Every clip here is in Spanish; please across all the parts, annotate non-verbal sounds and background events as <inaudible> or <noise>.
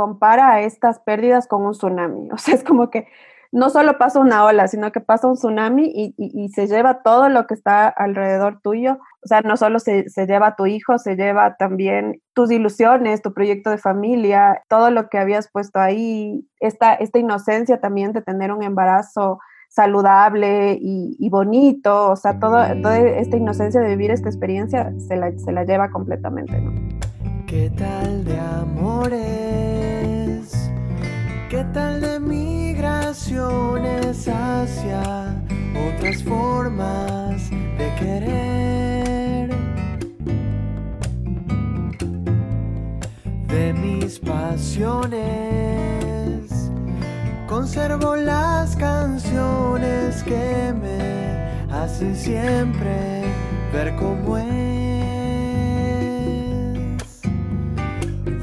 compara a estas pérdidas con un tsunami. <laughs> O sea, es como que no solo pasa una ola, sino que pasa un tsunami y, se lleva todo lo que está alrededor tuyo. O sea, no solo se, lleva a tu hijo, se lleva también tus ilusiones, tu proyecto de familia, todo lo que habías puesto ahí, esta, esta inocencia también de tener un embarazo saludable y, bonito, o sea, todo, toda esta inocencia de vivir esta experiencia se la, se la lleva completamente, ¿no? ¿Qué tal de amores? ¿Qué tal de migraciones hacia otras formas de querer? De mis pasiones Conservo las canciones que me hacen siempre ver cómo es.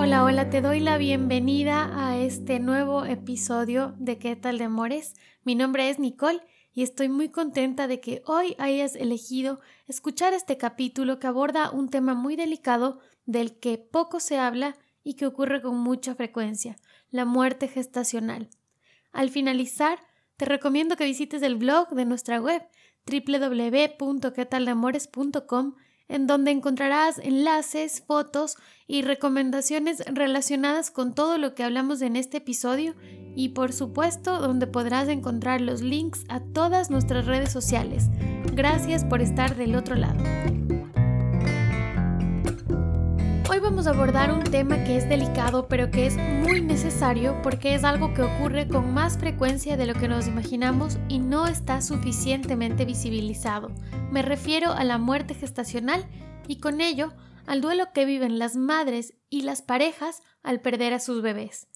Hola, hola, te doy la bienvenida a este nuevo episodio de ¿Qué tal de amores? Mi nombre es Nicole y estoy muy contenta de que hoy hayas elegido escuchar este capítulo que aborda un tema muy delicado del que poco se habla y que ocurre con mucha frecuencia la muerte gestacional. Al finalizar, te recomiendo que visites el blog de nuestra web www.quetalamores.com en donde encontrarás enlaces, fotos y recomendaciones relacionadas con todo lo que hablamos en este episodio y por supuesto donde podrás encontrar los links a todas nuestras redes sociales. Gracias por estar del otro lado. Hoy vamos a abordar un tema que es delicado pero que es muy necesario porque es algo que ocurre con más frecuencia de lo que nos imaginamos y no está suficientemente visibilizado. Me refiero a la muerte gestacional y con ello al duelo que viven las madres y las parejas al perder a sus bebés.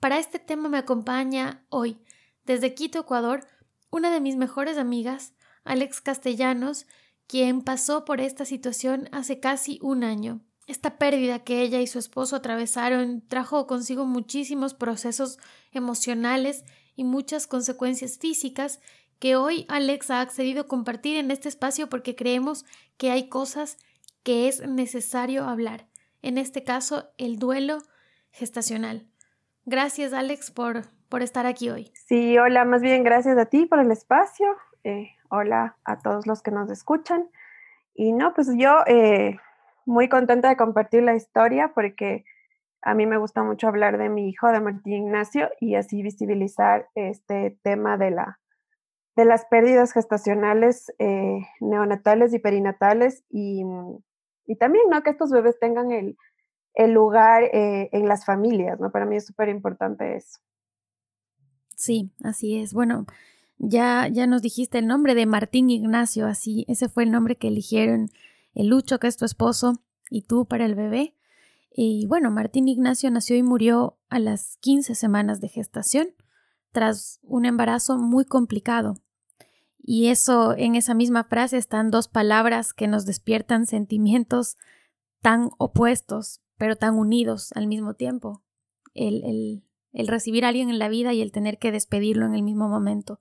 Para este tema me acompaña hoy, desde Quito, Ecuador, una de mis mejores amigas, Alex Castellanos, quien pasó por esta situación hace casi un año. Esta pérdida que ella y su esposo atravesaron trajo consigo muchísimos procesos emocionales y muchas consecuencias físicas que hoy Alex ha accedido a compartir en este espacio porque creemos que hay cosas que es necesario hablar. En este caso, el duelo gestacional. Gracias, Alex, por, por estar aquí hoy. Sí, hola, más bien gracias a ti por el espacio. Eh, hola a todos los que nos escuchan. Y no, pues yo eh, muy contenta de compartir la historia porque a mí me gusta mucho hablar de mi hijo, de Martín Ignacio, y así visibilizar este tema de, la, de las pérdidas gestacionales eh, neonatales y perinatales y, y, también ¿no? que estos bebés tengan el, el lugar eh, en las familias. ¿no? Para mí es súper importante eso. Sí, así es. Bueno, ya, ya nos dijiste el nombre de Martín Ignacio, así, ese fue el nombre que eligieron el Lucho, que es tu esposo, y tú para el bebé. Y bueno, Martín Ignacio nació y murió a las 15 semanas de gestación, tras un embarazo muy complicado. Y eso, en esa misma frase están dos palabras que nos despiertan sentimientos tan opuestos, pero tan unidos al mismo tiempo. El, el, el recibir a alguien en la vida y el tener que despedirlo en el mismo momento.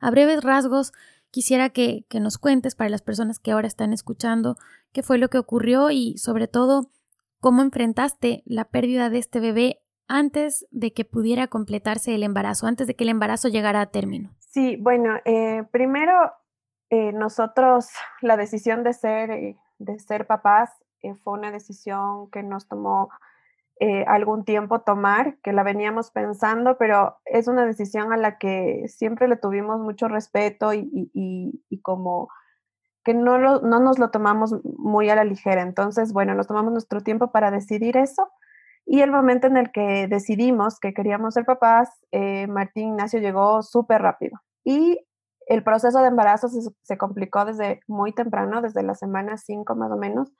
A breves rasgos, Quisiera que, nos cuentes para las personas que ahora están escuchando qué fue lo que ocurrió y sobre todo cómo enfrentaste la pérdida de este bebé antes de que pudiera completarse el embarazo, antes de que el embarazo llegara a término. Sí, bueno, eh, primero eh, nosotros la decisión de ser, eh, de ser papás fue una decisión que nos tomó eh, algún tiempo tomar, que la veníamos pensando, pero es una decisión a la que siempre le tuvimos mucho respeto y, como que no, no nos lo tomamos muy a la ligera. Entonces, bueno, nos tomamos nuestro tiempo para decidir eso. Y el momento en el que decidimos que queríamos ser papás, eh, Martín Ignacio llegó súper rápido. Y el proceso de embarazo se, se, complicó desde muy temprano, desde la semana 5 más o menos,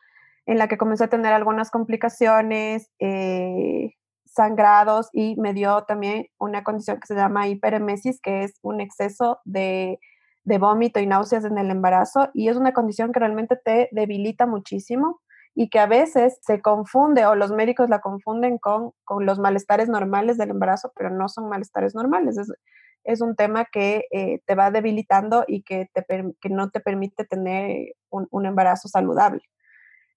en la que comenzó a tener algunas complicaciones, eh, sangrados y me dio también una condición que se llama hiperemesis, que es un exceso de, de vómito y náuseas en el embarazo y es una condición que realmente te debilita muchísimo y que a veces se confunde o los médicos la confunden con, con los malestares normales del embarazo, pero no son malestares normales. Es, es un tema que eh, te va debilitando y que, te, que no te permite tener un, un, embarazo saludable.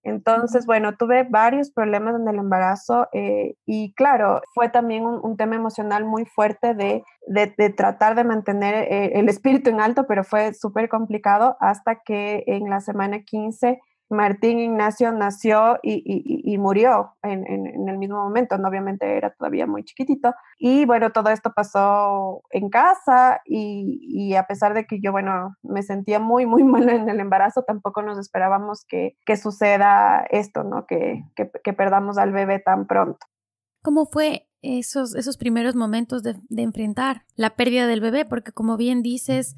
Entonces, bueno, tuve varios problemas en el embarazo eh, y claro, fue también un, tema emocional muy fuerte de, de, de tratar de mantener eh, el espíritu en alto, pero fue súper complicado hasta que en la semana 15 Martín Ignacio nació y, murió en, el mismo momento, no, obviamente era todavía muy chiquitito. Y bueno, todo esto pasó en casa y, a pesar de que yo, bueno, me sentía muy, muy <laughs> mal en el embarazo, tampoco nos esperábamos que, suceda esto, ¿no? Que, que, perdamos al bebé tan pronto. ¿Cómo fue esos, esos primeros momentos de, de enfrentar la pérdida del bebé? Porque como bien dices,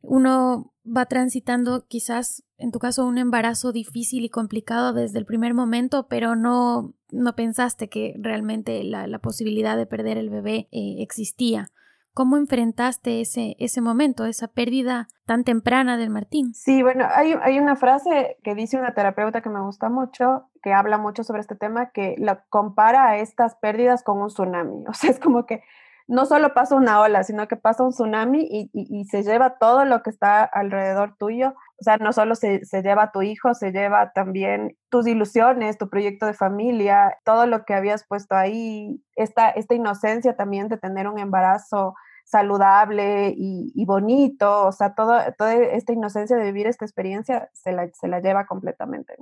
uno va transitando quizás, en tu caso, un embarazo difícil y complicado desde el primer momento, pero no, no pensaste que realmente la, la posibilidad de perder el bebé eh, existía. ¿Cómo enfrentaste ese, ese momento, esa pérdida tan temprana del Martín? Sí, bueno, hay, hay, una frase que dice una terapeuta que me gusta mucho, que habla mucho sobre este tema, que la compara a estas pérdidas con un tsunami. <laughs> O sea, es como que no solo pasa una ola, sino que pasa un tsunami y, se lleva todo lo que está alrededor tuyo. O sea, no solo se, lleva a tu hijo, se lleva también tus ilusiones, tu proyecto de familia, todo lo que habías puesto ahí, esta, esta inocencia también de tener un embarazo saludable y, bonito, o sea, todo, toda esta inocencia de vivir esta experiencia se la, se la lleva completamente.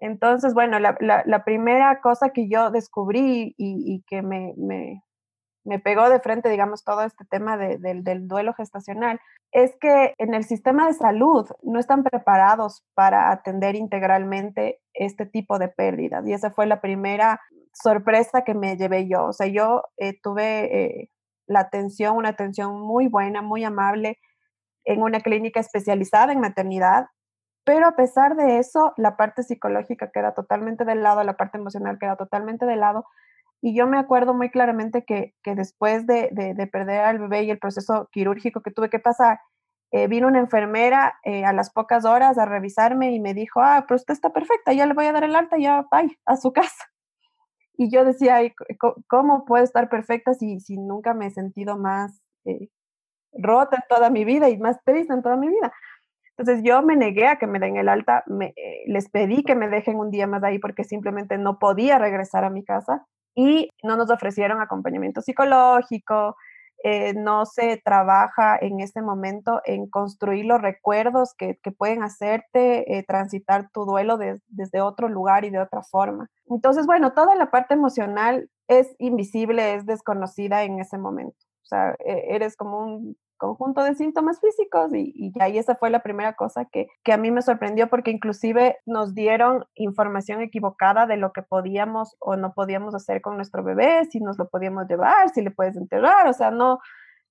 Entonces, bueno, la, la, primera cosa que yo descubrí y, que me, me pegó de frente, digamos, todo este tema del duelo gestacional, es que en el sistema de salud no están preparados para atender integralmente este tipo de pérdidas. Y esa fue la primera sorpresa que me llevé yo. O sea, yo eh, tuve eh, la atención, una atención muy buena, muy amable en una clínica especializada en maternidad, pero a pesar de eso, la parte psicológica queda totalmente del lado, la parte emocional queda totalmente de lado, y yo me acuerdo muy claramente que, que después de, de, perder al bebé y el proceso quirúrgico que tuve que pasar, eh, vino una enfermera eh, a las pocas horas a revisarme y me dijo, ah, pero usted está perfecta, ya le voy a dar el alta, ya vaya a su <laughs> casa. Y yo decía, ¿cómo puedo estar perfecta si, si nunca me he sentido más eh, rota en toda mi vida y más triste en toda mi vida? Entonces yo me negué a que me den el alta, me, les pedí que me dejen un día más ahí porque simplemente no podía regresar a mi casa y no nos ofrecieron acompañamiento psicológico, eh, no se trabaja en este momento en construir los recuerdos que, que pueden hacerte eh, transitar tu duelo desde otro lugar y de otra forma. Entonces, bueno, toda la parte emocional es invisible, es desconocida en ese momento. O sea, e, eres como un conjunto de síntomas físicos y, y ahí esa fue la primera cosa que, que, a mí me sorprendió porque inclusive nos dieron información equivocada de lo que podíamos o no podíamos hacer con nuestro bebé, si nos lo podíamos llevar, si le puedes enterrar, o sea, no,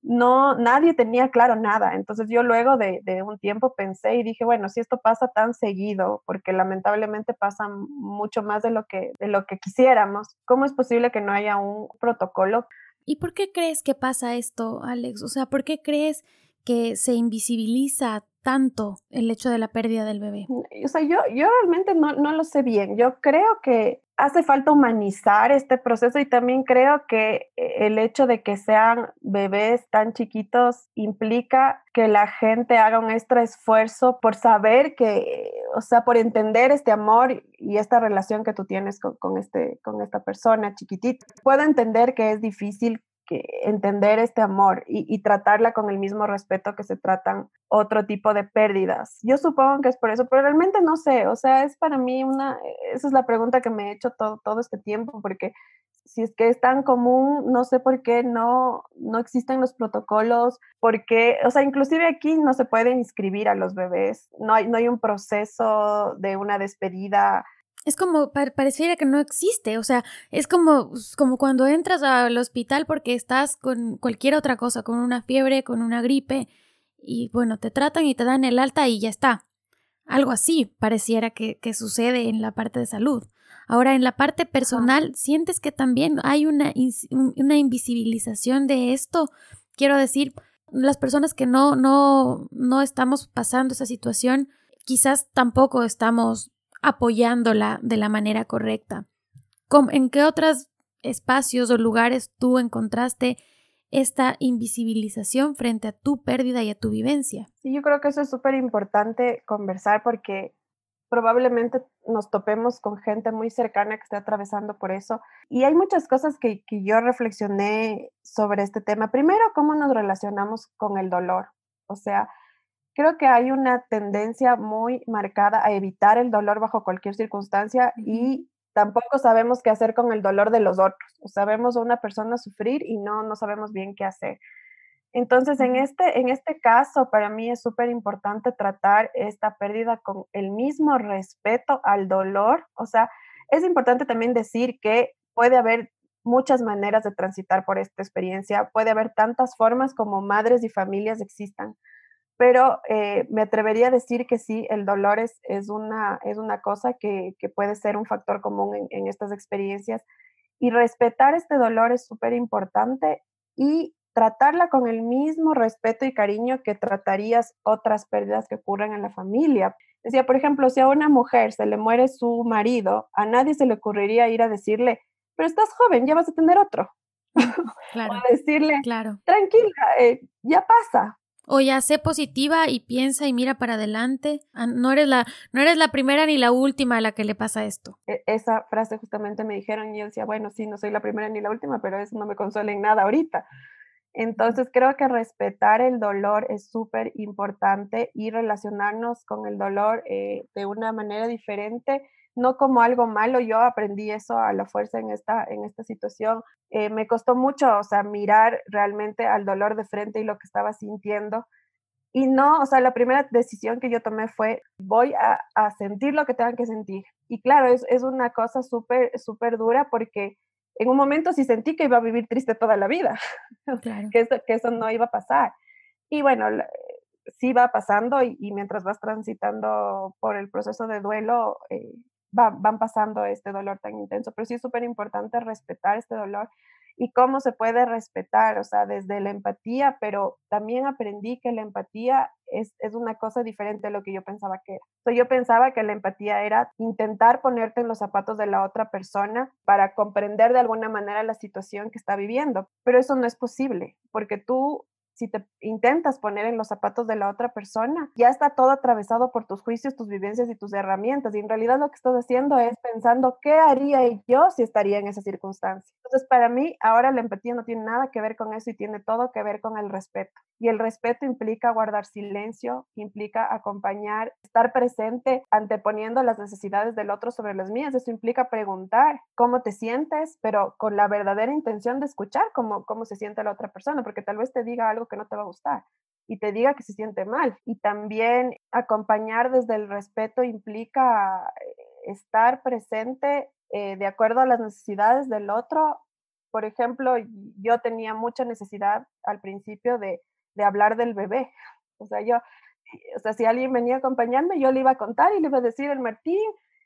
no, nadie tenía claro nada. Entonces yo luego de, de, un tiempo pensé y dije, bueno, si esto pasa tan seguido, porque lamentablemente pasa mucho más de lo que, de lo que quisiéramos, ¿cómo es posible que no haya un protocolo ¿Y por qué crees que pasa esto, Alex? O sea, ¿por qué crees que se invisibiliza tanto el hecho de la pérdida del bebé? Mm, o sea, yo, yo realmente no, no lo sé bien. Yo creo que hace falta humanizar este proceso y también creo que eh, el hecho de que sean bebés tan chiquitos implica que la gente haga un extra esfuerzo por saber que, o sea, por entender este amor y esta relación que tú tienes con, con este, con esta persona chiquitita. Puedo entender que es difícil que entender este amor y, y, tratarla con el mismo respeto que se tratan otro tipo de pérdidas. Yo supongo que es por eso, pero realmente no sé, o sea, es para mí una, esa es la pregunta que me he hecho todo, todo este tiempo, porque si es que es tan común, no sé por qué no, no existen los protocolos, porque, o sea, inclusive aquí no se puede inscribir a los bebés, no hay, no hay un proceso de una despedida es como, pareciera que no existe, o sea, es como, como cuando entras al hospital porque estás con cualquier otra cosa, con una fiebre, con una gripe, y bueno, te tratan y te dan el alta y ya está. Algo así pareciera que, que sucede en la parte de salud. Ahora, en la parte personal, ¿sientes que también hay una, una invisibilización de esto? Quiero decir, las personas que no, no, no estamos pasando esa situación, quizás tampoco estamos apoyándola de la manera correcta. ¿En qué otros espacios o lugares tú encontraste esta invisibilización frente a tu pérdida y a tu vivencia? Sí, yo creo que eso es súper importante conversar porque probablemente nos topemos con gente muy cercana que esté atravesando por eso. Y hay muchas cosas que, que yo reflexioné sobre este tema. Primero, cómo nos relacionamos con el dolor. O sea, creo que hay una tendencia muy marcada a evitar el dolor bajo cualquier circunstancia y tampoco sabemos qué hacer con el dolor de los otros. O sabemos a una persona sufrir y no, no sabemos bien qué hacer. Entonces, en este, en este caso, para mí es súper importante tratar esta pérdida con el mismo respeto al dolor. O sea, es importante también decir que puede haber muchas maneras de transitar por esta experiencia, puede haber tantas formas como madres y familias existan, pero eh, me atrevería a decir que sí, el dolor es, es, una, es una cosa que, que puede ser un factor común en, en estas experiencias y respetar este dolor es súper importante y tratarla con el mismo respeto y cariño que tratarías otras pérdidas que ocurren en la familia. Decía, por ejemplo, si a una mujer se le muere su marido, a nadie se le ocurriría ir a decirle, pero estás joven, ya vas a tener otro. <laughs> Claro, o decirle, claro. tranquila, eh, ya pasa. O ya sé positiva y piensa y mira para adelante. Ah, no eres la, no eres la primera ni la última a la que le pasa esto. E, esa frase justamente me dijeron y yo decía, bueno, sí, no soy la primera ni la última, pero eso no me consuela en nada ahorita. Entonces creo que respetar el dolor es súper importante y relacionarnos con el dolor eh, de una manera diferente, no como algo malo. Yo aprendí eso a la fuerza en esta, en esta situación. Eh, me costó mucho, o sea, mirar realmente al dolor de frente y lo que estaba sintiendo. Y no, o sea, la primera decisión que yo tomé fue, voy a, a sentir lo que tengan que sentir. Y claro, es, es una cosa súper, súper dura porque en un momento sí sentí que iba a vivir triste toda la vida, <laughs> que, eso, que eso no iba a pasar. Y bueno, sí va pasando y, mientras vas transitando por el proceso de duelo, eh, van pasando este dolor tan intenso. Pero sí es súper importante respetar este dolor y cómo se puede respetar, o sea, desde la empatía, pero también aprendí que la empatía es, es una cosa diferente a lo que yo pensaba que era. yo pensaba que la empatía era intentar ponerte en los zapatos de la otra persona para comprender de alguna manera la situación que está viviendo, pero eso no es posible, porque tú si te intentas poner en los zapatos de la otra persona, ya está todo atravesado por tus juicios, tus vivencias y tus herramientas. Y en realidad lo que estás haciendo es pensando qué haría yo si estaría en esa circunstancia. Entonces, para mí, ahora la empatía no tiene nada que ver con eso y tiene todo que ver con el respeto. Y el respeto implica guardar silencio, implica acompañar, estar presente, anteponiendo las necesidades del otro sobre las mías. Eso implica preguntar cómo te sientes, pero con la verdadera intención de escuchar cómo, cómo se siente la otra persona, porque tal vez te diga algo que no te va a gustar y te diga que se siente mal. Y también acompañar desde el respeto implica eh, estar presente eh, de acuerdo a las necesidades del otro. Por ejemplo, yo tenía mucha necesidad al principio de, de hablar del bebé. O sea, yo, o sea, si alguien venía a acompañarme, yo le iba a contar y le iba a decir, el Martín,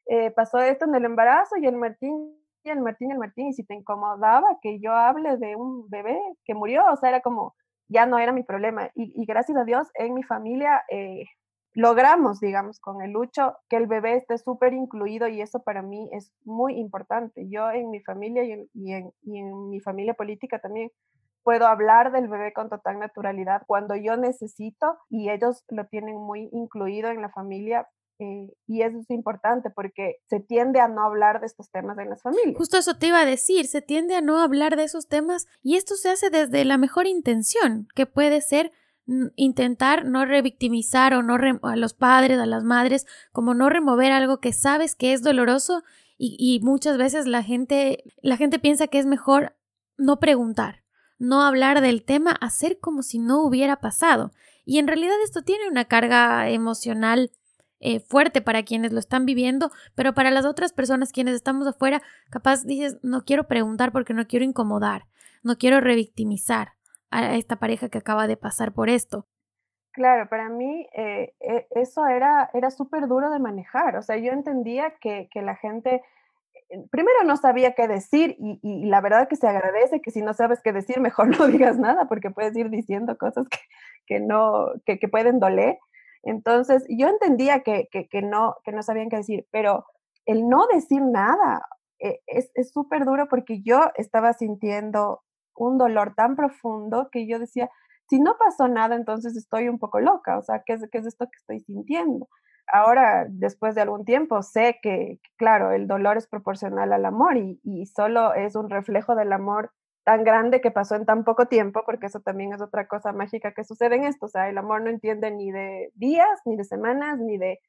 eh, pasó esto en el embarazo y el Martín y el Martín el Martín, y si te incomodaba que yo hable de un bebé que murió, o sea, era como, ya no era mi problema. Y, gracias a Dios, en mi familia eh, logramos, digamos, con el lucho, que el bebé esté súper incluido y eso para mí es muy importante. Yo en mi familia y en, y en mi familia política también puedo hablar del bebé con total naturalidad cuando yo necesito y ellos lo tienen muy incluido en la familia y eso es importante porque se tiende a no hablar de estos temas en las familias. Justo eso te iba a decir, se tiende a no hablar de esos temas y esto se hace desde la mejor intención, que puede ser intentar no revictimizar o no a los padres, a las madres, como no remover algo que sabes que es doloroso y, y muchas veces la gente, la gente piensa que es mejor no preguntar, no hablar del tema, hacer como si no hubiera pasado. Y en realidad esto tiene una carga emocional eh, fuerte para quienes lo están viviendo, pero para las otras personas quienes estamos afuera, capaz dices, no quiero preguntar porque no quiero incomodar, no quiero revictimizar a esta pareja que acaba de pasar por esto. Claro, para mí eh, e, eso era, era súper duro de manejar, o sea, yo entendía que, que la gente primero no sabía qué decir y, la verdad que se agradece que si no sabes qué decir, mejor <laughs> no digas nada porque puedes ir diciendo cosas que, no, que, pueden doler. Entonces, yo entendía que, no, que no sabían qué decir, pero el no decir nada eh, es súper duro porque yo estaba sintiendo un dolor tan profundo que yo decía, si no pasó nada, entonces estoy un poco loca, o sea, ¿qué es, qué es esto que estoy sintiendo? ahora, después de algún tiempo, sé que, claro, el dolor es proporcional al amor y, solo es un reflejo del amor tan grande que pasó en tan poco tiempo, porque eso también es otra cosa mágica que sucede en esto. O sea, el amor no entiende ni de días, ni de semanas, ni de,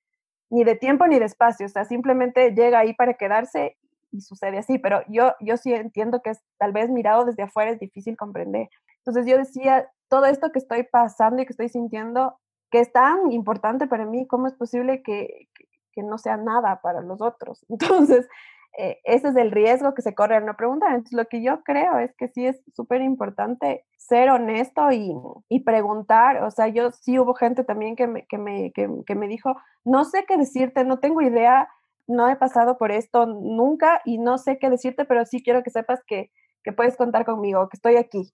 ni de tiempo, ni de espacio. O sea, simplemente llega ahí para quedarse y sucede así. Pero yo, yo sí entiendo que es, tal vez mirado desde afuera es difícil comprender. Entonces yo decía, todo esto que estoy pasando y que estoy sintiendo que es tan importante para mí, ¿cómo es posible que, que, no sea nada para los otros? <laughs> Entonces, eh, ese es el riesgo que se corre al no preguntar. Entonces, lo que yo creo es que sí es súper importante ser honesto y, y, preguntar. O sea, yo sí hubo gente también que me, que, me, que, que me dijo, no sé qué decirte, no tengo idea, no he pasado por esto nunca y no sé qué decirte, pero sí quiero que sepas que, que puedes contar conmigo, que estoy aquí.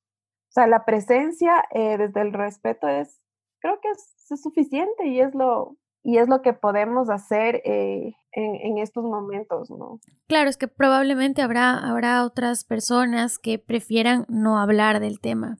O sea, la presencia eh, desde el respeto es, creo que es, suficiente y es lo, y es lo que podemos hacer eh, en, estos momentos, ¿no? Claro, es que probablemente habrá, habrá otras personas que prefieran no hablar del tema,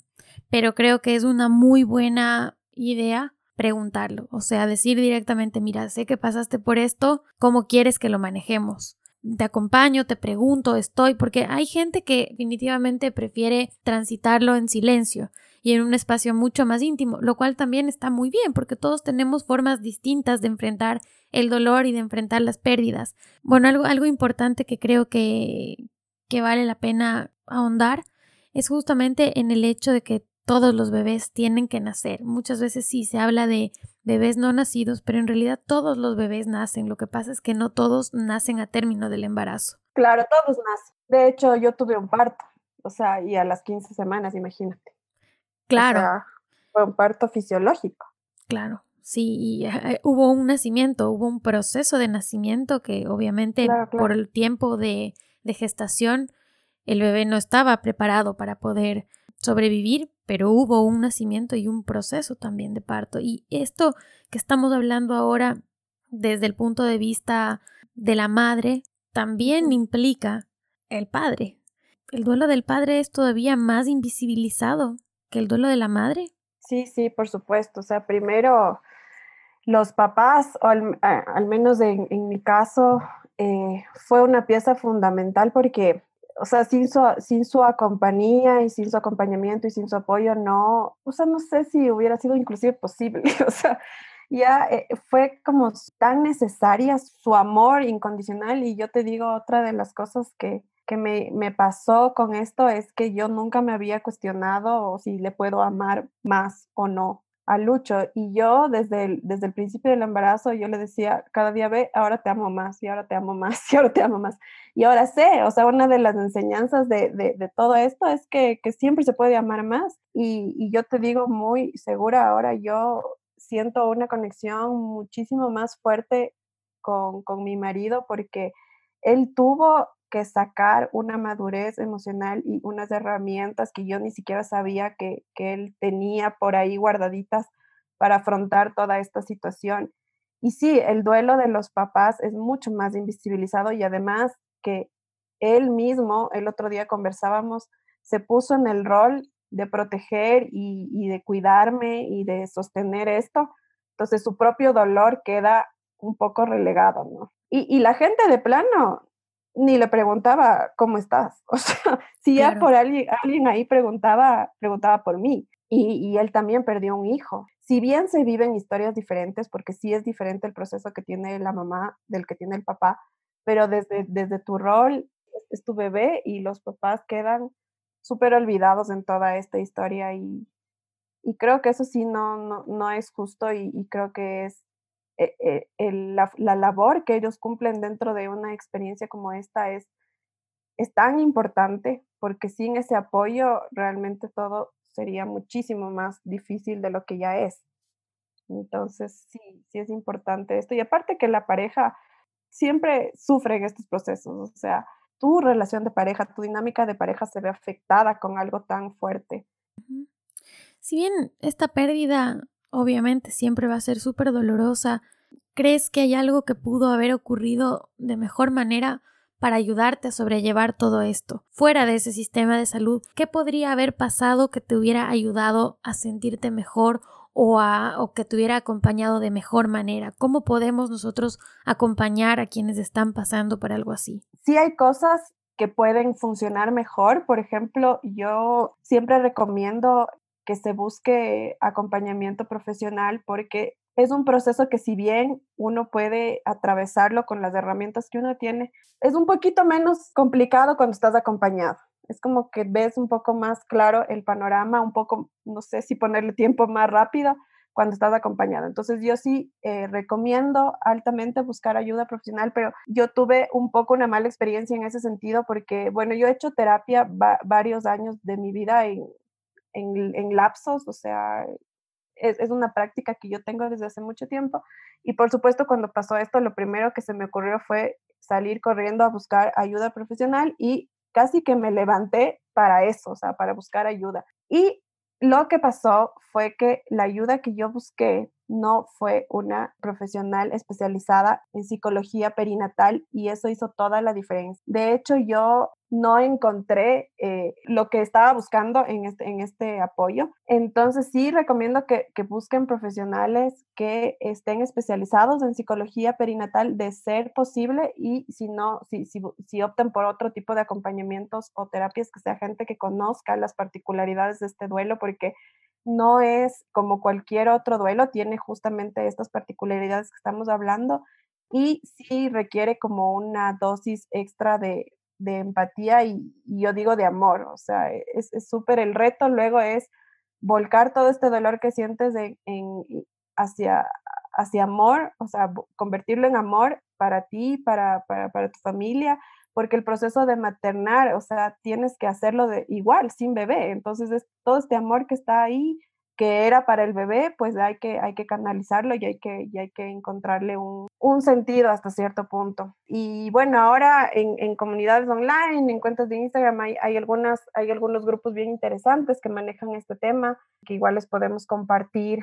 pero creo que es una muy buena idea preguntarlo, o sea, decir directamente, mira, sé que pasaste por esto, ¿cómo quieres que lo manejemos? Te acompaño, te pregunto, estoy, porque hay gente que definitivamente prefiere transitarlo en silencio y en un espacio mucho más íntimo, lo cual también está muy bien porque todos tenemos formas distintas de enfrentar el dolor y de enfrentar las pérdidas. Bueno, algo, algo importante que creo que, que vale la pena ahondar es justamente en el hecho de que todos los bebés tienen que nacer. Muchas veces sí se habla de bebés no nacidos, pero en realidad todos los bebés nacen. Lo que pasa es que no todos nacen a término del embarazo. Claro, todos nacen. De hecho, yo tuve un parto, o sea, y a las 15 semanas, imagínate. Claro. fue un parto fisiológico. Claro. Sí, eh, hubo un nacimiento, hubo un proceso de nacimiento que obviamente por el tiempo de, de gestación el bebé no estaba preparado para poder sobrevivir, pero hubo un nacimiento y un proceso también de parto. Y esto que estamos hablando ahora desde el punto de vista de la madre también implica el padre. El duelo del padre es todavía más invisibilizado que el duelo de la madre? Sí, sí, por supuesto. O sea, primero los papás, o al, menos en, mi caso, eh, fue una pieza fundamental porque, o sea, sin su, sin su compañía y sin su acompañamiento y sin su apoyo, no, o sea, no sé si hubiera sido inclusive posible. <laughs> O sea, ya eh, fue como tan necesaria su amor incondicional y yo te digo otra de las cosas que, que me, me, pasó con esto es que yo nunca me había cuestionado si le puedo amar más o no a Lucho. Y yo desde el, desde el principio del embarazo, yo le decía, cada día ve, ahora te amo más, y ahora te amo más, <laughs> y ahora te amo más. Y ahora sé, o sea, una de las enseñanzas de, de, todo esto es que, que, siempre se puede amar más. Y, y yo te digo muy segura, ahora yo siento una conexión muchísimo más fuerte con, con mi marido porque él tuvo que sacar una madurez emocional y unas herramientas que yo ni siquiera sabía que, él tenía por ahí guardaditas para afrontar toda esta situación. Y sí, el duelo de los papás es mucho más invisibilizado y además que él mismo, el otro día conversábamos, se puso en el rol de proteger y, de cuidarme y de sostener esto. Entonces su propio dolor queda un poco relegado, ¿no? Y la gente de plano ni le preguntaba cómo estás. <laughs> O sea, si ya por alguien, alguien ahí preguntaba, preguntaba por mí. Y, y, él también perdió un hijo. Si bien se viven historias diferentes, porque sí es diferente el proceso que tiene la mamá del que tiene el papá, pero desde, desde tu rol es tu bebé y los papás quedan súper olvidados en toda esta historia y, y creo que eso sí no, no, no es justo y, y creo que es eh, eh, la, labor que ellos cumplen dentro de una experiencia como esta es, es tan importante porque sin ese apoyo realmente todo sería muchísimo más difícil de lo que ya es. Entonces, sí, sí es importante esto. Y aparte que la pareja siempre sufre en estos procesos, o sea, tu relación de pareja, tu dinámica de pareja se ve afectada con algo tan fuerte. Si bien esta pérdida obviamente siempre va a ser súper dolorosa, ¿crees que hay algo que pudo haber ocurrido de mejor manera para ayudarte a sobrellevar todo esto? Fuera de ese sistema de salud, ¿qué podría haber pasado que te hubiera ayudado a sentirte mejor o, a, o que te hubiera acompañado de mejor manera? ¿Cómo podemos nosotros acompañar a quienes están pasando por algo así? Sí hay cosas que pueden funcionar mejor. Por ejemplo, yo siempre recomiendo que se busque acompañamiento profesional porque es un proceso que si bien uno puede atravesarlo con las herramientas que uno tiene, es un poquito menos complicado cuando estás acompañado. Es como que ves un poco más claro el panorama, un poco, no sé si ponerle tiempo más rápido cuando estás acompañado. Entonces yo sí eh, recomiendo altamente buscar ayuda profesional, pero yo tuve un poco una mala experiencia en ese sentido porque, bueno, yo he hecho terapia varios años de mi vida en, en, en lapsos, o sea, es, una práctica que yo tengo desde hace mucho tiempo. Y por supuesto, cuando pasó esto, lo primero que se me ocurrió fue salir corriendo a buscar ayuda profesional y casi que me levanté para eso, o sea, para buscar ayuda. Y lo que pasó fue que la ayuda que yo busqué no fue una profesional especializada en psicología perinatal y eso hizo toda la diferencia. De hecho, yo no encontré eh, lo que estaba buscando en este, en este apoyo. Entonces sí recomiendo que, busquen profesionales que estén especializados en psicología perinatal de ser posible y si no, si, si, si optan por otro tipo de acompañamientos o terapias, que sea gente que conozca las particularidades de este duelo, porque no es como cualquier otro duelo, tiene justamente estas particularidades que estamos hablando y sí requiere como una dosis extra de, empatía y, yo digo de amor, o sea, es súper el reto, luego es volcar todo este dolor que sientes en, hacia, hacia amor, o sea, convertirlo en amor para ti, para, para, para tu familia, porque el proceso de maternar, o sea, tienes que hacerlo de igual, sin bebé. Entonces, es todo este amor que está ahí, que era para el bebé, pues hay que, hay que canalizarlo y hay que, y hay que encontrarle un, un, sentido hasta cierto punto. Y bueno, ahora en, en comunidades online, en cuentas de Instagram, hay, hay, algunas, hay algunos grupos bien interesantes que manejan este tema, que igual les podemos compartir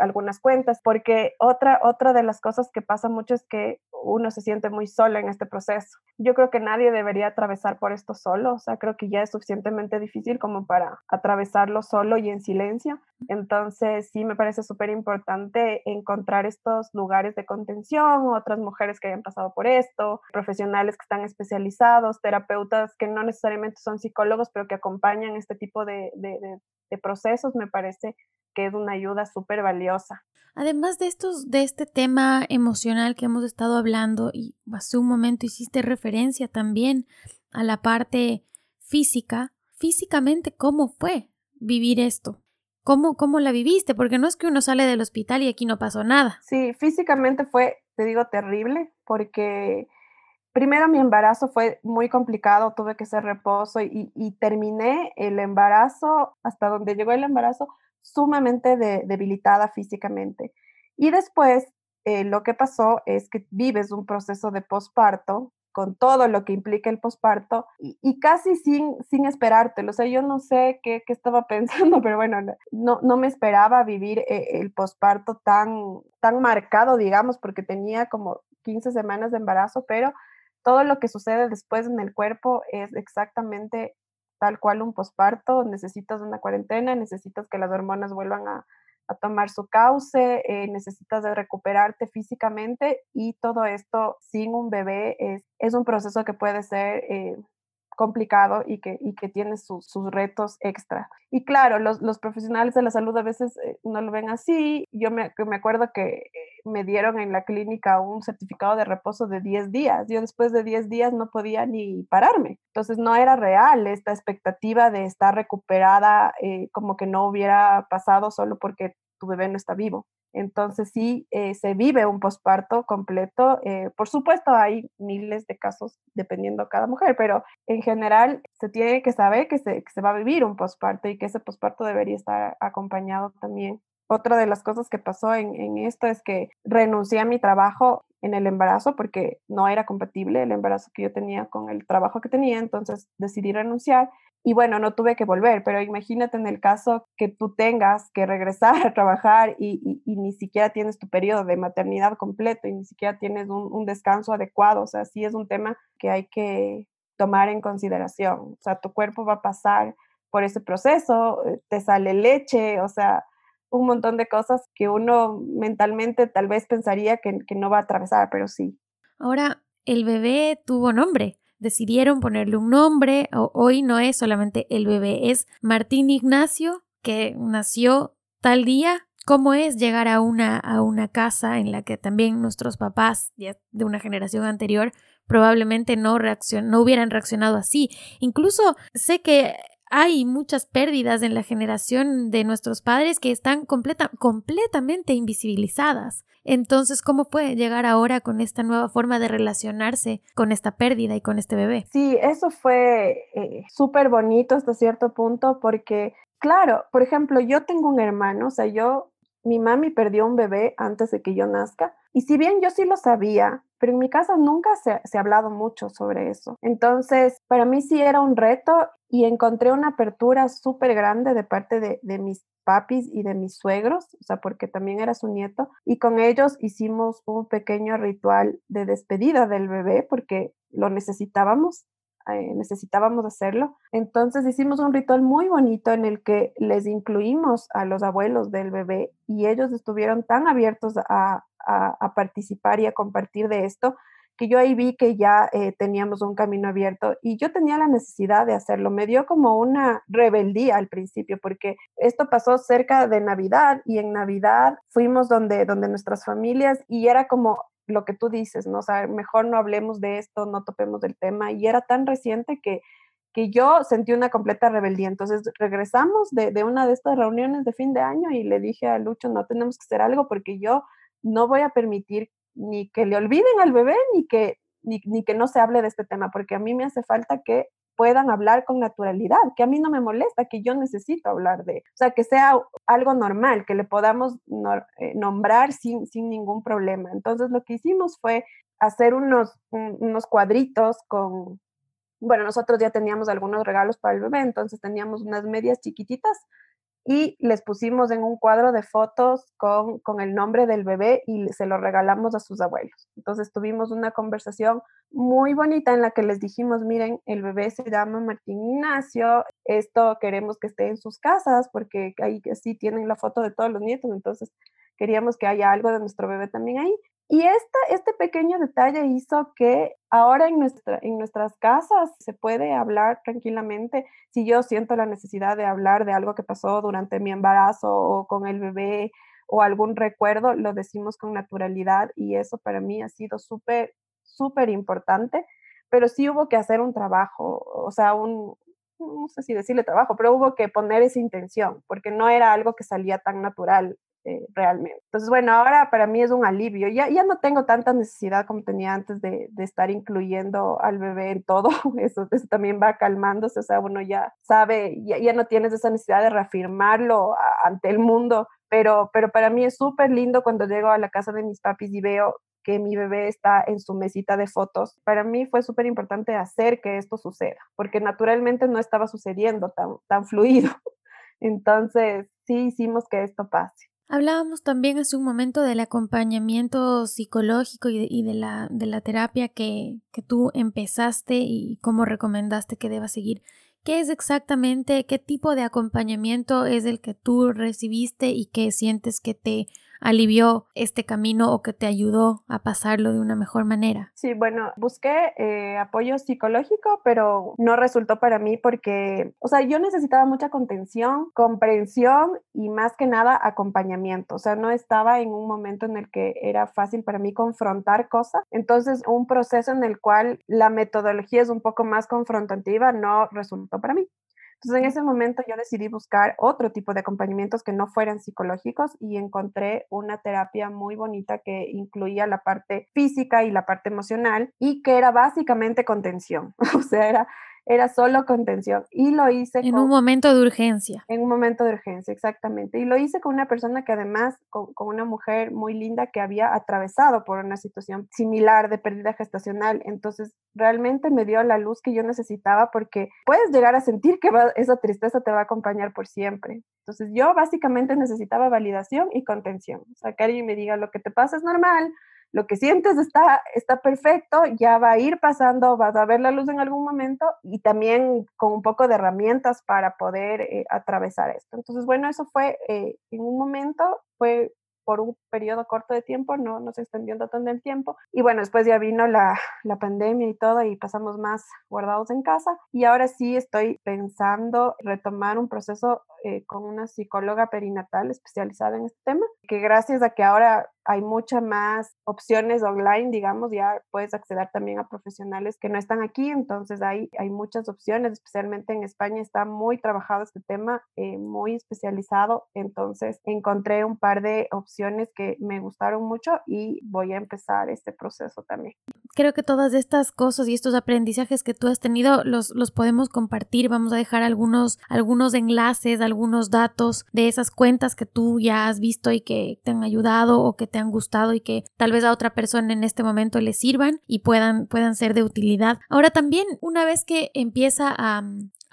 algunas cuentas, porque otra, otra de las cosas que pasa mucho es que uno se siente muy solo en este proceso. Yo creo que nadie debería atravesar por esto solo, o sea, creo que ya es suficientemente difícil como para atravesarlo solo y en silencio. Entonces, sí me parece súper importante encontrar estos lugares de contención, otras mujeres que hayan pasado por esto, profesionales que están especializados, terapeutas que no necesariamente son psicólogos, pero que acompañan este tipo de, de, de procesos, me parece que es una ayuda súper valiosa. Además de estos, de este tema emocional que hemos estado hablando, y hace un momento hiciste referencia también a la parte física, físicamente, ¿cómo fue vivir esto? ¿Cómo, ¿Cómo la viviste? Porque no es que uno sale del hospital y aquí no pasó nada. Sí, físicamente fue, te digo, terrible, porque primero mi embarazo fue muy complicado, tuve que hacer reposo y, terminé el embarazo, hasta donde llegó el embarazo, sumamente debilitada físicamente. Y después eh, lo que pasó es que vives un proceso de posparto con todo lo que implica el posparto y, casi sin, sin esperártelo. O sea, yo no sé qué, qué estaba <laughs> pensando, pero bueno, no, no me esperaba vivir eh, el posparto tan, tan marcado, digamos, porque tenía como 15 semanas de embarazo, pero todo lo que sucede después en el cuerpo es exactamente tal cual un posparto, necesitas una cuarentena, necesitas que las hormonas vuelvan a, tomar su cauce, eh, necesitas de recuperarte físicamente y todo esto sin un bebé es, un proceso que puede ser eh, complicado y que, y que tiene sus, sus retos extra. Y claro, los, los, profesionales de la salud a veces eh, no lo ven así. Yo me, me acuerdo que eh, me dieron en la clínica un certificado de reposo de 10 días. Yo después de 10 días no podía ni pararme. Entonces no era real esta expectativa de estar recuperada eh, como que no hubiera pasado solo porque tu bebé no está vivo. Entonces sí, eh, se vive un posparto completo. Eh, por supuesto, hay miles de casos dependiendo de cada mujer, pero en general se tiene que saber que se, va a vivir un posparto y que ese posparto debería estar acompañado también otra de las cosas que pasó en, en, esto es que renuncié a mi trabajo en el embarazo porque no era compatible el embarazo que yo tenía con el trabajo que tenía, entonces decidí renunciar y bueno, no tuve que volver, pero imagínate en el caso que tú tengas que regresar a trabajar y, ni siquiera tienes tu periodo de maternidad completo y ni siquiera tienes un, descanso adecuado, o sea, sí es un tema que hay que tomar en consideración, o sea, tu cuerpo va a pasar por ese proceso, eh, te sale leche, o sea, un montón de cosas que uno mentalmente tal vez pensaría que no va a atravesar, pero sí. Ahora, el bebé tuvo nombre decidieron ponerle un nombre. Hoy no es solamente el bebé, es Martín Ignacio, que nació tal día. ¿Cómo es llegar a una, a una casa en la que también nuestros papás de una generación anterior probablemente no, no hubieran reaccionado así? Incluso sé que hay muchas pérdidas en la generación de nuestros padres que están completa, completamente invisibilizadas. Entonces, ¿cómo puede llegar ahora con esta nueva forma de relacionarse con esta pérdida y con este bebé? Sí, eso fue eh, súper bonito hasta cierto punto porque, claro, por ejemplo, yo tengo un hermano, o sea, yo, mi mami perdió un bebé antes de que yo nazca y si bien yo sí lo sabía, pero en mi casa nunca se, se, ha hablado mucho sobre eso. Entonces, para mí sí era un reto y encontré una apertura súper grande de parte de, de, mis papis y de mis suegros, o sea, porque también era su nieto, y con ellos hicimos un pequeño ritual de despedida del bebé porque lo necesitábamos. Eh, necesitábamos hacerlo. Entonces hicimos un ritual muy bonito en el que les incluimos a los abuelos del bebé y ellos estuvieron tan abiertos a, participar y a compartir de esto, que yo ahí vi que ya eh, teníamos un camino abierto y yo tenía la necesidad de hacerlo. Me dio como una rebeldía al principio porque esto pasó cerca de Navidad y en Navidad fuimos donde, donde nuestras familias y era como lo que tú dices, ¿no? O sea, mejor no hablemos de esto, no topemos del tema y era tan reciente que que yo sentí una completa rebeldía. Entonces regresamos de, de, una de estas reuniones de fin de año y le dije a Lucho, no tenemos que hacer algo porque yo no voy a permitir ni que le olviden al bebé, ni que, ni, que no se hable de este tema, porque a mí me hace falta que puedan hablar con naturalidad, que a mí no me molesta, que yo necesito hablar de, o sea, que sea algo normal, que le podamos eh, nombrar sin, sin ningún problema. Entonces lo que hicimos fue hacer unos, unos cuadritos con, bueno, nosotros ya teníamos algunos regalos para el bebé, entonces teníamos unas medias chiquititas y les pusimos en un cuadro de fotos con, con, el nombre del bebé y se lo regalamos a sus abuelos. Entonces tuvimos una conversación muy bonita en la que les dijimos, miren, el bebé se llama Martín Ignacio, esto queremos que esté en sus casas porque ahí sí tienen la foto de todos los nietos, entonces queríamos que haya algo de nuestro bebé también ahí. Y esta, este pequeño detalle hizo que ahora en, nuestra, en nuestras casas se puede hablar tranquilamente. Si yo siento la necesidad de hablar de algo que pasó durante mi embarazo o con el bebé o algún recuerdo, lo decimos con naturalidad y eso para mí ha sido súper, súper importante. Pero sí hubo que hacer un trabajo, o sea, un, no sé si decirle trabajo, pero hubo que poner esa intención, porque no era algo que salía tan natural eh, realmente. Entonces, bueno, ahora para mí es un alivio. Ya, ya no tengo tanta necesidad como tenía antes de, de estar incluyendo al bebé en todo. <laughs> Eso, también va calmándose. O sea, uno ya sabe, ya, ya no tienes esa necesidad de reafirmarlo ante el mundo. Pero, pero para mí es súper lindo cuando llego a la casa de mis papis y veo que mi bebé está en su mesita de fotos. Para mí fue súper importante hacer que esto suceda, porque naturalmente no estaba sucediendo tan, tan fluido. <laughs> Entonces, sí hicimos que esto pase. Hablábamos también hace un momento del acompañamiento psicológico y de, la, de la, terapia que, que, tú empezaste y cómo recomendaste que deba seguir. ¿Qué es exactamente, qué tipo de acompañamiento es el que tú recibiste y qué sientes que te alivió este camino o que te ayudó a pasarlo de una mejor manera? Sí, bueno, busqué eh, apoyo psicológico, pero no resultó para mí porque, o sea, yo necesitaba mucha contención, comprensión y más que nada acompañamiento. O sea, no estaba en un momento en el que era fácil para mí confrontar cosas. Entonces, un proceso en el cual la metodología es un poco más confrontativa no resultó para mí. Entonces, en ese momento yo decidí buscar otro tipo de acompañamientos que no fueran psicológicos y encontré una terapia muy bonita que incluía la parte física y la parte emocional y que era básicamente contención. <laughs> O sea, era era solo contención y lo hice en un momento de urgencia. En un momento de urgencia, exactamente. Y lo hice con una persona que además, con, una mujer muy linda que había atravesado por una situación similar de pérdida gestacional. Entonces, realmente me dio la luz que yo necesitaba porque puedes llegar a sentir que esa tristeza te va a acompañar por siempre. Entonces, yo básicamente necesitaba validación y contención. O sea, que alguien me diga lo que te pasa es normal, lo que sientes está, está perfecto, ya va a ir pasando, vas a ver la luz en algún momento y también con un poco de herramientas para poder eh, atravesar esto. Entonces, bueno, eso fue eh, en un momento, fue por un periodo corto de tiempo, no, no se extendió tanto en el tiempo. Y bueno, después ya vino la, la pandemia y todo y pasamos más guardados en casa. Y ahora sí estoy pensando retomar un proceso eh, con una psicóloga perinatal especializada en este tema, que gracias a que ahora hay muchas más opciones online, digamos, ya puedes acceder también a profesionales que no están aquí, entonces hay, hay muchas opciones, especialmente en España está muy trabajado este tema, eh, muy especializado, entonces encontré un par de opciones que me gustaron mucho y voy a empezar este proceso también. Creo que todas estas cosas y estos aprendizajes que tú has tenido los, los podemos compartir, vamos a dejar algunos, algunos enlaces, algunos datos de esas cuentas que tú ya has visto y que te han ayudado o que te han gustado y que tal vez a otra persona en este momento le sirvan y puedan, puedan ser de utilidad. Ahora también, una vez que empieza a,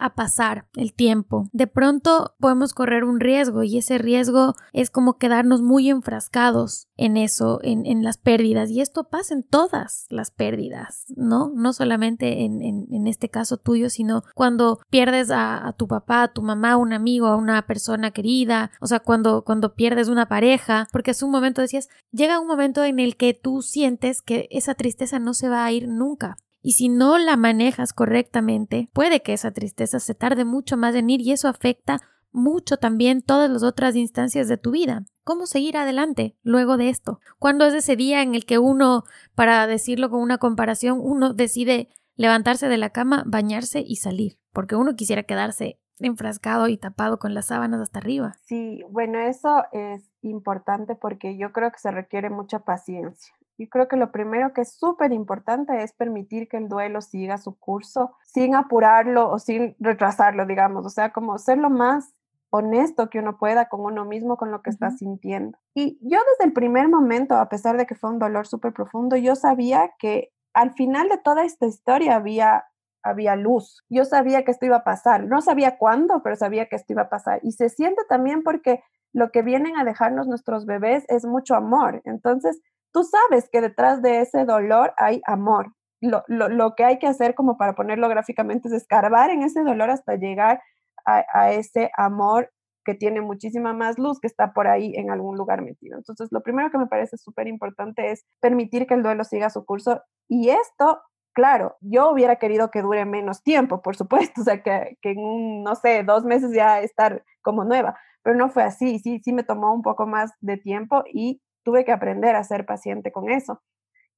a pasar el tiempo. De pronto podemos correr un riesgo y ese riesgo es como quedarnos muy enfrascados en eso, en, en las pérdidas. Y esto pasa en todas las pérdidas, ¿no? No solamente en, en, este caso tuyo, sino cuando pierdes a, tu papá, a tu mamá, a un amigo, a una persona querida, o sea, cuando, cuando pierdes una pareja, porque es un momento, decías, llega un momento en el que tú sientes que esa tristeza no se va a ir nunca. Y si no la manejas correctamente, puede que esa tristeza se tarde mucho más en ir y eso afecta mucho también todas las otras instancias de tu vida. ¿Cómo seguir adelante luego de esto? ¿Cuándo es ese día en el que uno, para decirlo con una comparación, uno decide levantarse de la cama, bañarse y salir? Porque uno quisiera quedarse enfrascado y tapado con las sábanas hasta arriba. Sí, bueno, eso es importante porque yo creo que se requiere mucha paciencia. Yo creo que lo primero que es súper importante es permitir que el duelo siga su curso sin apurarlo o sin retrasarlo, digamos, o sea, como ser lo más honesto que uno pueda con uno mismo, con lo que está sintiendo. Y yo desde el primer momento, a pesar de que fue un dolor súper profundo, yo sabía que al final de toda esta historia había había luz. Yo sabía que esto iba a pasar. No sabía cuándo, pero sabía que esto iba a pasar. Y se siente también porque lo que vienen a dejarnos nuestros bebés es mucho amor. Entonces, tú sabes que detrás de ese dolor hay amor. Lo, que hay que hacer, como para ponerlo gráficamente, es escarbar en ese dolor hasta llegar a, ese amor que tiene muchísima más luz, que está por ahí en algún lugar metido. Entonces, lo primero que me parece súper importante es permitir que el duelo siga su curso. Y esto, claro, yo hubiera querido que dure menos tiempo, por supuesto, <laughs> o sea, que, que en, no sé, dos meses ya estar como nueva, pero no fue así, sí, sí me tomó un poco más de tiempo y tuve que aprender a ser paciente con eso.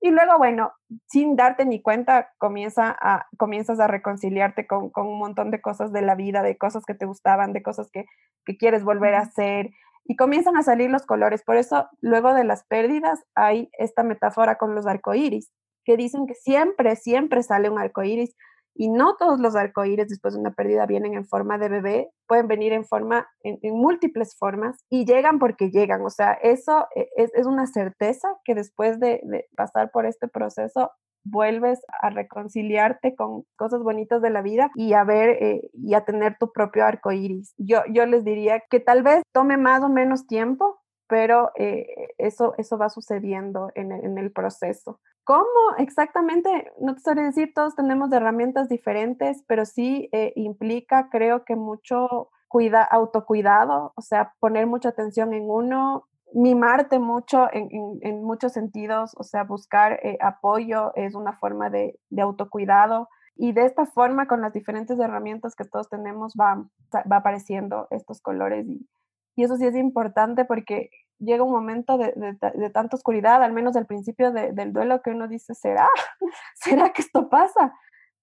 Y luego, bueno, sin darte ni cuenta, comienza a, comienzas a reconciliarte con, un montón de cosas de la vida, de cosas que te gustaban, de cosas que, que quieres volver a hacer, y comienzan a salir los colores. Por eso, luego de las pérdidas, hay esta metáfora con los arcoíris, que dicen que siempre, siempre sale un arcoíris y no todos los arcoíris después de una pérdida vienen en forma de bebé, pueden venir en forma, en, múltiples formas y llegan porque llegan. O sea, eso e, es, una certeza que después de, pasar por este proceso vuelves a reconciliarte con cosas bonitas de la vida y a ver eh, y a tener tu propio arco iris. Yo, yo les diría que tal vez tome más o menos tiempo, pero eh, eso, eso va sucediendo en, en el proceso. ¿Cómo exactamente? No te sabría decir, todos tenemos herramientas diferentes, pero sí eh, implica, creo que mucho cuida, autocuidado, o sea, poner mucha atención en uno, mimarte mucho en, en, muchos sentidos, o sea, buscar eh, apoyo es una forma de, de, autocuidado. Y de esta forma, con las diferentes herramientas que todos tenemos, va, va apareciendo estos colores. Y, y eso sí es importante porque llega un momento de, de, tanta oscuridad, al menos al principio del duelo, que uno dice, ¿será? <laughs> ¿Será que esto pasa?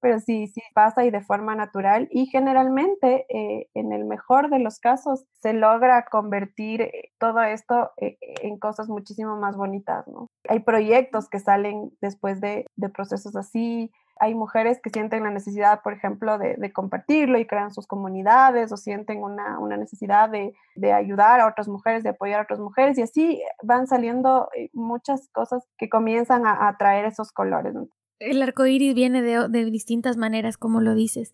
Pero sí, sí pasa y de forma natural y generalmente eh, en el mejor de los casos se logra convertir eh, todo esto eh, en cosas muchísimo más bonitas, ¿no? Hay proyectos que salen después de, de procesos así, hay mujeres que sienten la necesidad, por ejemplo, de, compartirlo y crean sus comunidades o sienten una, necesidad de, ayudar a otras mujeres, de apoyar a otras mujeres y así van saliendo muchas cosas que comienzan a, a traer esos colores. El arco iris viene de, de distintas maneras, como lo dices.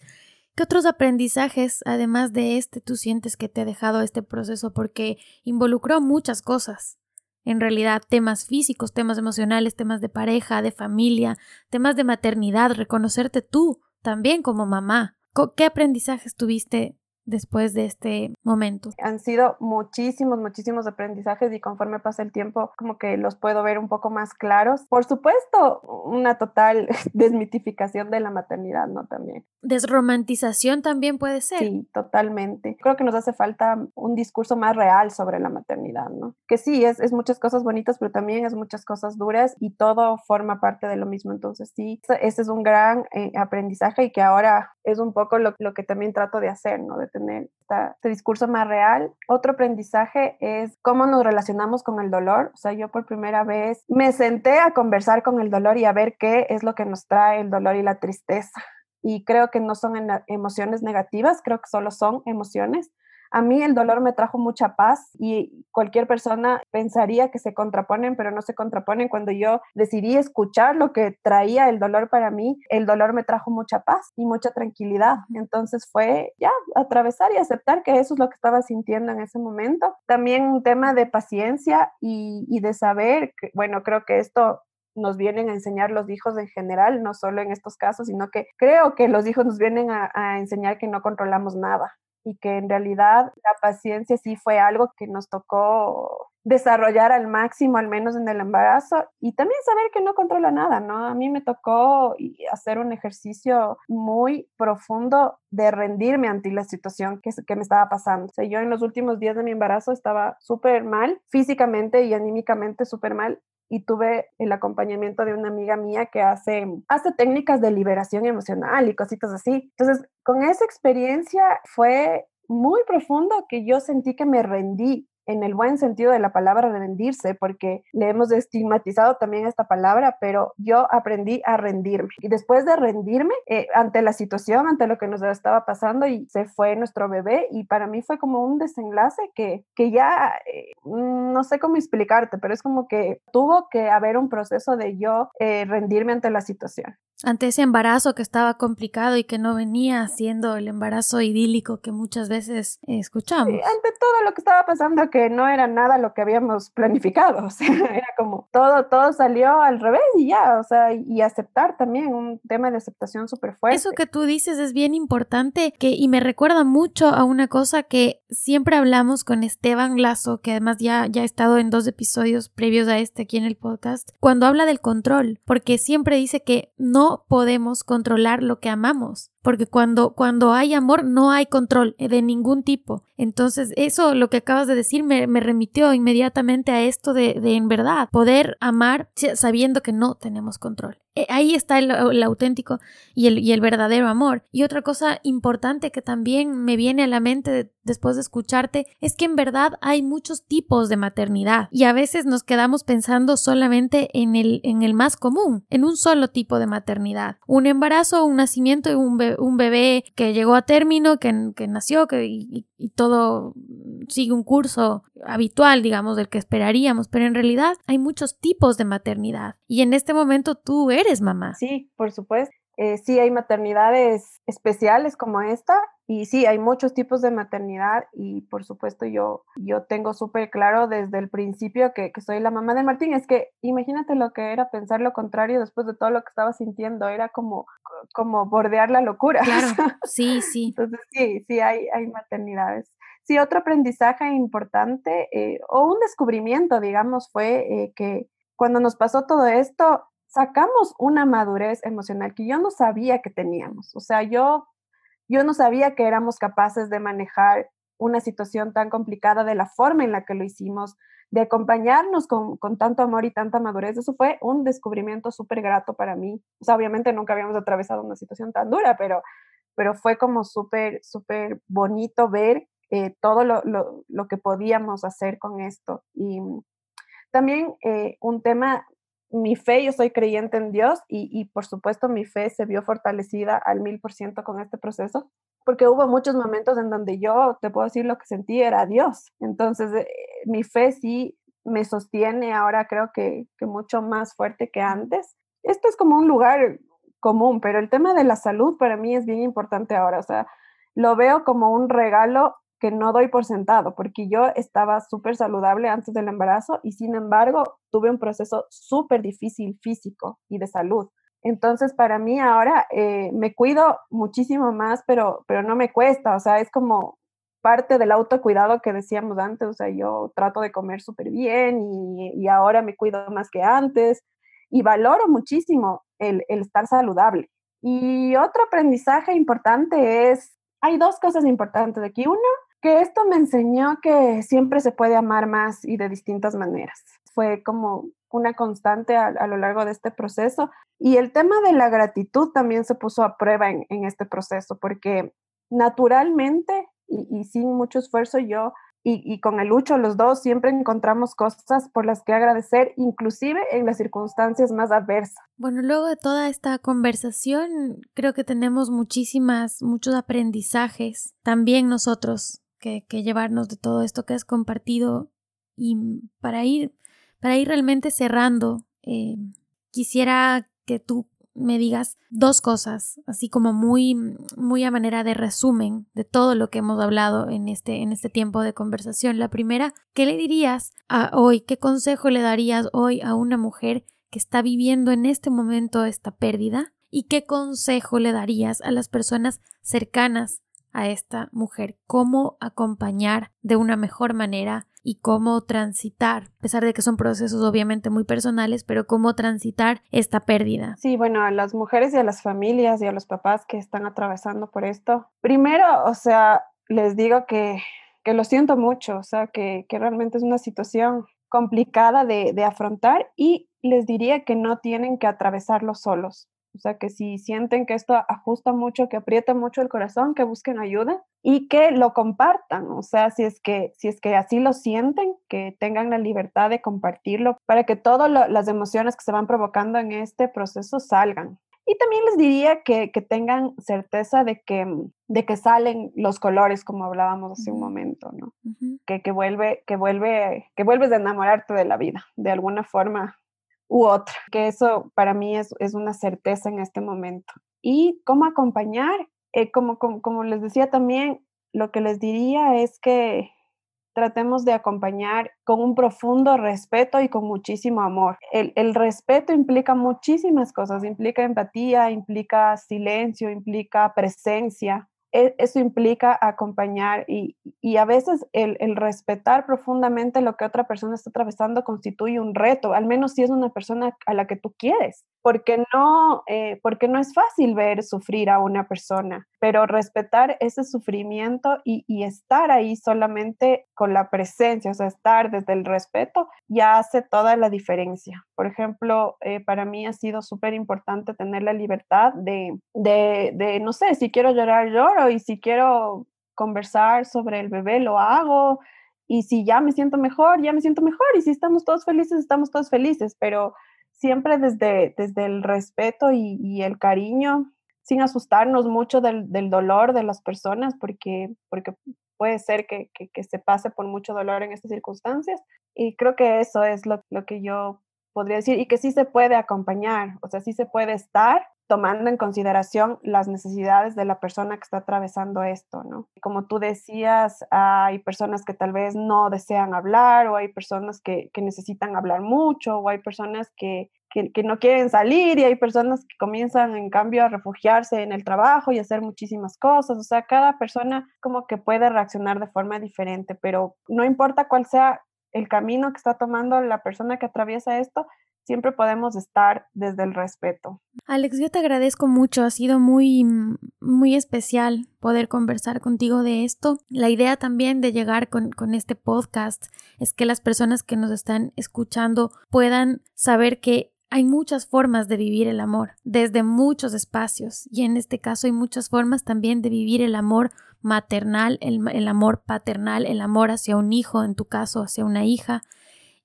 ¿Qué otros aprendizajes, además de este, tú sientes que te ha dejado este proceso? Porque involucró muchas cosas en realidad temas físicos, temas emocionales, temas de pareja, de familia, temas de maternidad, reconocerte tú también como mamá. ¿Qué aprendizajes tuviste después de este momento? Han sido muchísimos, muchísimos aprendizajes y conforme pasa el tiempo como que los puedo ver un poco más claros. Por supuesto, una total <laughs> desmitificación de la maternidad, ¿no? También. Desromantización también puede ser. Sí, totalmente. Creo que nos hace falta un discurso más real sobre la maternidad, ¿no? Que sí, es, es muchas cosas bonitas, pero también es muchas cosas duras y todo forma parte de lo mismo. Entonces sí, ese es un gran eh, aprendizaje y que ahora es un poco lo, lo que también trato de hacer, ¿no? De tener este discurso más real. Otro aprendizaje es cómo nos relacionamos con el dolor. O sea, yo por primera vez me senté a conversar con el dolor y a ver qué es lo que nos trae el dolor y la tristeza. Y creo que no son emociones negativas, creo que solo son emociones. A mí el dolor me trajo mucha paz y cualquier persona pensaría que se contraponen, pero no se contraponen. Cuando yo decidí escuchar lo que traía el dolor para mí, el dolor me trajo mucha paz y mucha tranquilidad. Entonces fue ya atravesar y aceptar que eso es lo que estaba sintiendo en ese momento. También un tema de paciencia y, de saber, que, bueno, creo que esto nos vienen a enseñar los hijos en general, no solo en estos casos, sino que creo que los hijos nos vienen a enseñar que no controlamos nada, y que en realidad la paciencia sí fue algo que nos tocó desarrollar al máximo, al menos en el embarazo, y también saber que no controla nada, ¿no? A mí me tocó hacer un ejercicio muy profundo de rendirme ante la situación que, que me estaba pasando. Yo en los últimos días de mi embarazo estaba súper mal, físicamente y anímicamente súper mal, y tuve el acompañamiento de una amiga mía que hace, hace técnicas de liberación emocional y cositas así. Entonces, con esa experiencia fue muy profundo que yo sentí que me rendí en el buen sentido de la palabra rendirse, porque le hemos estigmatizado también esta palabra, pero yo aprendí a rendirme. Y después de rendirme eh, ante la situación, ante lo que nos estaba pasando, y se fue nuestro bebé, y para mí fue como un desenlace que, que ya eh, no sé cómo explicarte, pero es como que tuvo que haber un proceso de yo eh, rendirme ante la situación ante ese embarazo que estaba complicado y que no venía siendo el embarazo idílico que muchas veces escuchamos. ante todo lo que estaba pasando, que no era nada lo que habíamos planificado, <laughs> o sea, era como todo, todo salió al revés y ya, o sea, y aceptar también, un tema de aceptación súper fuerte. Eso que tú dices es bien importante que, y me recuerda mucho a una cosa que siempre hablamos con Esteban Lazo, que además ya, ya ha estado en dos episodios previos a este aquí en el podcast, cuando habla del control, porque siempre dice que no podemos controlar lo que amamos, porque cuando, cuando hay amor no hay control de ningún tipo. Entonces, eso, lo que acabas de decir, me, remitió inmediatamente a esto de, de, en verdad, poder amar sabiendo que no tenemos control. Eh, ahí está el, auténtico y el, y el, verdadero amor. Y otra cosa importante que también me viene a la mente después de escucharte es que en verdad hay muchos tipos de maternidad y a veces nos quedamos pensando solamente en el, en el más común, en un solo tipo de maternidad. Un embarazo, un nacimiento y un, un bebé que llegó a término, que, que nació que, y, y todo sigue un curso habitual, digamos, del que esperaríamos, pero en realidad hay muchos tipos de maternidad y en este momento tú eres mamá. Sí, por supuesto. Eh, sí, hay maternidades especiales como esta y sí, hay muchos tipos de maternidad y por supuesto yo, yo tengo súper claro desde el principio que, que, soy la mamá de Martín. Es que imagínate lo que era pensar lo contrario después de todo lo que estaba sintiendo, era como, como bordear la locura. <laughs> Claro, sí, sí. Entonces sí, sí, hay, hay maternidades. Sí, otro aprendizaje importante eh, o un descubrimiento, digamos, fue eh, que cuando nos pasó todo esto, sacamos una madurez emocional que yo no sabía que teníamos. O sea, yo, yo no sabía que éramos capaces de manejar una situación tan complicada de la forma en la que lo hicimos, de acompañarnos con, tanto amor y tanta madurez. Eso fue un descubrimiento súper grato para mí. O sea, obviamente nunca habíamos atravesado una situación tan dura, pero, pero fue como súper, súper bonito ver eh, todo lo, lo, que podíamos hacer con esto. Y también eh, un tema, mi fe, yo soy creyente en Dios y, y por supuesto mi fe se vio fortalecida al mil por ciento con este proceso porque hubo muchos momentos en donde yo, te puedo decir, lo que sentí era Dios. Entonces, eh, mi fe sí me sostiene ahora creo que, que mucho más fuerte que antes. Esto es como un lugar común, pero el tema de la salud para mí es bien importante ahora. O sea, lo veo como un regalo que no doy por sentado, porque yo estaba súper saludable antes del embarazo y sin embargo tuve un proceso súper difícil físico y de salud. Entonces, para mí ahora eh, me cuido muchísimo más, pero, pero no me cuesta, o sea, es como parte del autocuidado que decíamos antes, o sea, yo trato de comer súper bien y, ahora me cuido más que antes y valoro muchísimo el, el estar saludable. Y otro aprendizaje importante es, hay dos cosas importantes aquí. Uno, que esto me enseñó que siempre se puede amar más y de distintas maneras. Fue como una constante a, lo largo de este proceso. Y el tema de la gratitud también se puso a prueba en, este proceso, porque naturalmente y, sin mucho esfuerzo yo y, con el Lucho, los dos siempre encontramos cosas por las que agradecer, inclusive en las circunstancias más adversas. Bueno, luego de toda esta conversación, creo que tenemos muchísimas, muchos aprendizajes, también nosotros, que, llevarnos de todo esto que has compartido y para ir para ir realmente cerrando, eh, quisiera que tú me digas dos cosas, así como muy, muy a manera de resumen de todo lo que hemos hablado en este, en este tiempo de conversación. La primera, ¿qué le dirías a hoy? ¿Qué consejo le darías hoy a una mujer que está viviendo en este momento esta pérdida? ¿Y qué consejo le darías a las personas cercanas a esta mujer? ¿Cómo acompañar de una mejor manera y cómo transitar, a pesar de que son procesos obviamente muy personales, pero cómo transitar esta pérdida. Sí, bueno, a las mujeres y a las familias y a los papás que están atravesando por esto, primero, o sea, les digo que, que lo siento mucho, o sea, que, que realmente es una situación complicada de, de afrontar y les diría que no tienen que atravesarlo solos. O sea, que si sienten que esto ajusta mucho, que aprieta mucho el corazón, que busquen ayuda y que lo compartan. O sea, si es que, si es que así lo sienten, que tengan la libertad de compartirlo para que todas las emociones que se van provocando en este proceso salgan. Y también les diría que, que tengan certeza de que, de que salen los colores, como hablábamos hace un momento, ¿no? que, que, vuelve, que, vuelve, que vuelves a enamorarte de la vida. De alguna forma u otra, que eso para mí es, es una certeza en este momento. Y cómo acompañar, eh, como, como, como les decía también, lo que les diría es que tratemos de acompañar con un profundo respeto y con muchísimo amor. El, el, respeto implica muchísimas cosas, implica empatía, implica silencio, implica presencia, eso implica acompañar y, y a veces el, el, respetar profundamente lo que otra persona está atravesando constituye un reto, al menos si es una persona a la que tú quieres, porque no, eh, porque no es fácil ver sufrir a una persona, pero respetar ese sufrimiento y, y, estar ahí solamente con la presencia, o sea, estar desde el respeto, ya hace toda la diferencia. Por ejemplo, eh, para mí ha sido súper importante tener la libertad de, de, de, no sé, si quiero llorar, lloro y si quiero conversar sobre el bebé, lo hago. Y si ya me siento mejor, ya me siento mejor. Y si estamos todos felices, estamos todos felices. Pero siempre desde, desde el respeto y, el cariño, sin asustarnos mucho del, dolor de las personas, porque, porque puede ser que, se pase por mucho dolor en estas circunstancias. Y creo que eso es lo, lo que yo podría decir, y que sí se puede acompañar, o sea, sí se puede estar tomando en consideración las necesidades de la persona que está atravesando esto, ¿no? Como tú decías, hay personas que tal vez no desean hablar o hay personas que, necesitan hablar mucho o hay personas que, que, no quieren salir y hay personas que comienzan en cambio a refugiarse en el trabajo y hacer muchísimas cosas. O sea, cada persona como que puede reaccionar de forma diferente, pero no importa cuál sea el camino que está tomando la persona que atraviesa esto, siempre podemos estar desde el respeto. Alex, yo te agradezco mucho, ha sido muy, muy especial poder conversar contigo de esto. La idea también de llegar con, con este podcast es que las personas que nos están escuchando puedan saber que hay muchas formas de vivir el amor, desde muchos espacios, y en este caso hay muchas formas también de vivir el amor maternal, el, amor paternal, el amor hacia un hijo, en tu caso hacia una hija,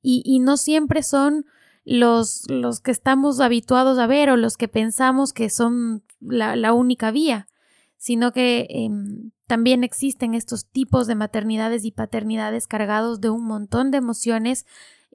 y, no siempre son los, los, que estamos habituados a ver o los que pensamos que son la, única vía, sino que em, también existen estos tipos de maternidades y paternidades cargados de un montón de emociones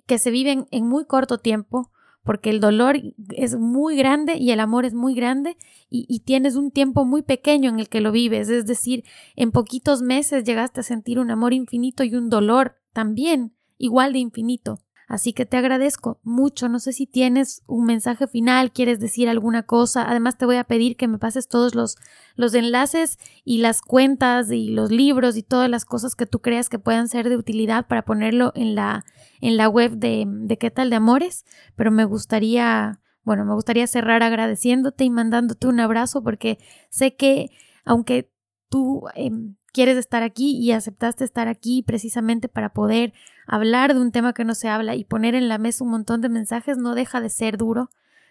que se viven en muy corto tiempo, porque el dolor es muy grande y el amor es muy grande y, tienes un tiempo muy pequeño en el que lo vives, es decir, en poquitos meses llegaste a sentir un amor infinito y un dolor también igual de infinito. Así que te agradezco mucho. No sé si tienes un mensaje final, quieres decir alguna cosa. Además, te voy a pedir que me pases todos los, los enlaces y las cuentas y los libros y todas las cosas que tú creas que puedan ser de utilidad para ponerlo en la, en la web de, de qué tal de amores. Pero me gustaría, bueno, me gustaría cerrar agradeciéndote y mandándote un abrazo porque sé que aunque tú em, quieres estar aquí y aceptaste estar aquí precisamente para poder hablar de un tema que no se habla y poner en la mesa un montón de mensajes, no deja de ser duro,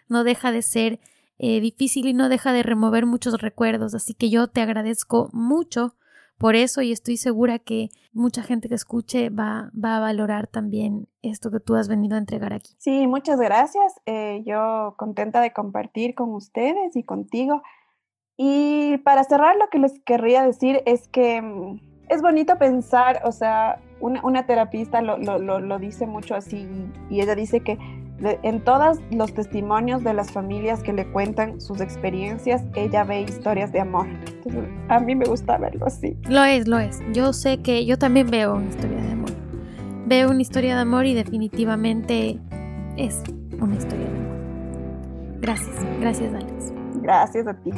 no deja de ser eh, difícil y no deja de remover muchos recuerdos. Así que yo te agradezco mucho por eso y estoy segura que mucha gente que escuche va, va a valorar también esto que tú has venido a entregar aquí. Sí, muchas gracias. Eh, yo contenta de compartir con ustedes y contigo y para cerrar, lo que les querría decir es que mm, es bonito pensar, o sea, una, terapista lo, lo, dice mucho así y ella dice que en todos los testimonios de las familias que le cuentan sus experiencias, ella ve historias de amor. Entonces, a mí me gusta verlo así. Lo es, lo es. Yo sé que yo también veo una historia de amor. Veo una historia de amor y definitivamente es una historia de amor. Gracias, gracias Alex. Gracias a ti.